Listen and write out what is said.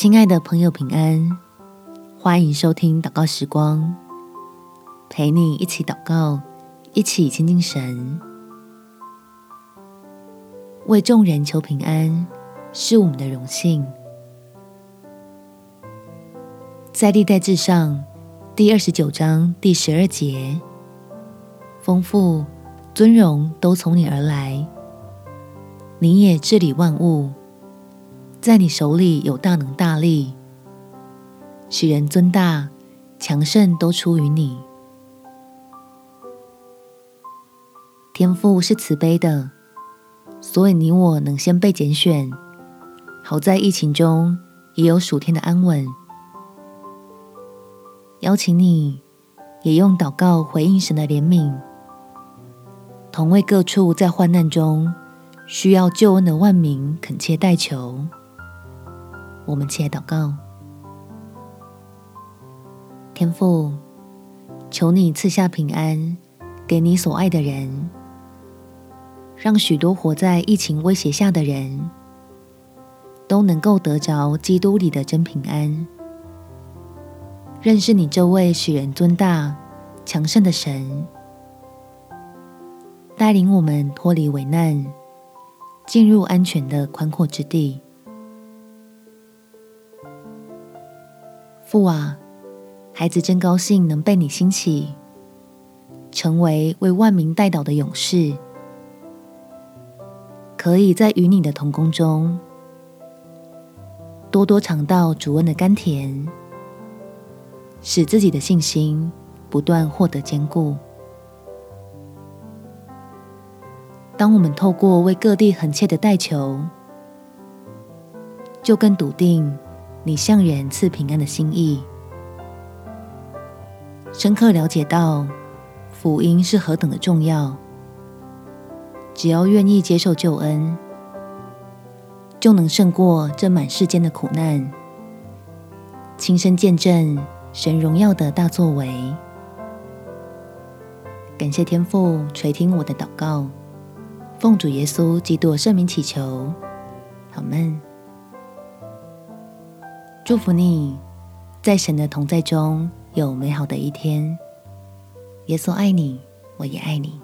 亲爱的朋友，平安！欢迎收听祷告时光，陪你一起祷告，一起亲近神。为众人求平安是我们的荣幸。在历代志上第二十九章第十二节，丰富尊荣都从你而来，你也治理万物。在你手里有大能大力，使人尊大强盛，都出于你。天父是慈悲的，所以你我能先被拣选，好在疫情中也有暑天的安稳。邀请你也用祷告回应神的怜悯，同为各处在患难中需要救恩的万民恳切代求。我们起来祷告，天父，求你赐下平安给你所爱的人，让许多活在疫情威胁下的人都能够得着基督里的真平安，认识你这位使人尊大、强盛的神，带领我们脱离危难，进入安全的宽阔之地。父啊，孩子真高兴能被你兴起，成为为万民代祷的勇士，可以在与你的同工中，多多尝到主恩的甘甜，使自己的信心不断获得坚固。当我们透过为各地恳切的代求，就更笃定。你向人赐平安的心意，深刻了解到福音是何等的重要。只要愿意接受救恩，就能胜过这满世间的苦难，亲身见证神荣耀的大作为。感谢天父垂听我的祷告，奉主耶稣基督圣名祈求，阿们。祝福你，在神的同在中有美好的一天。耶稣爱你，我也爱你。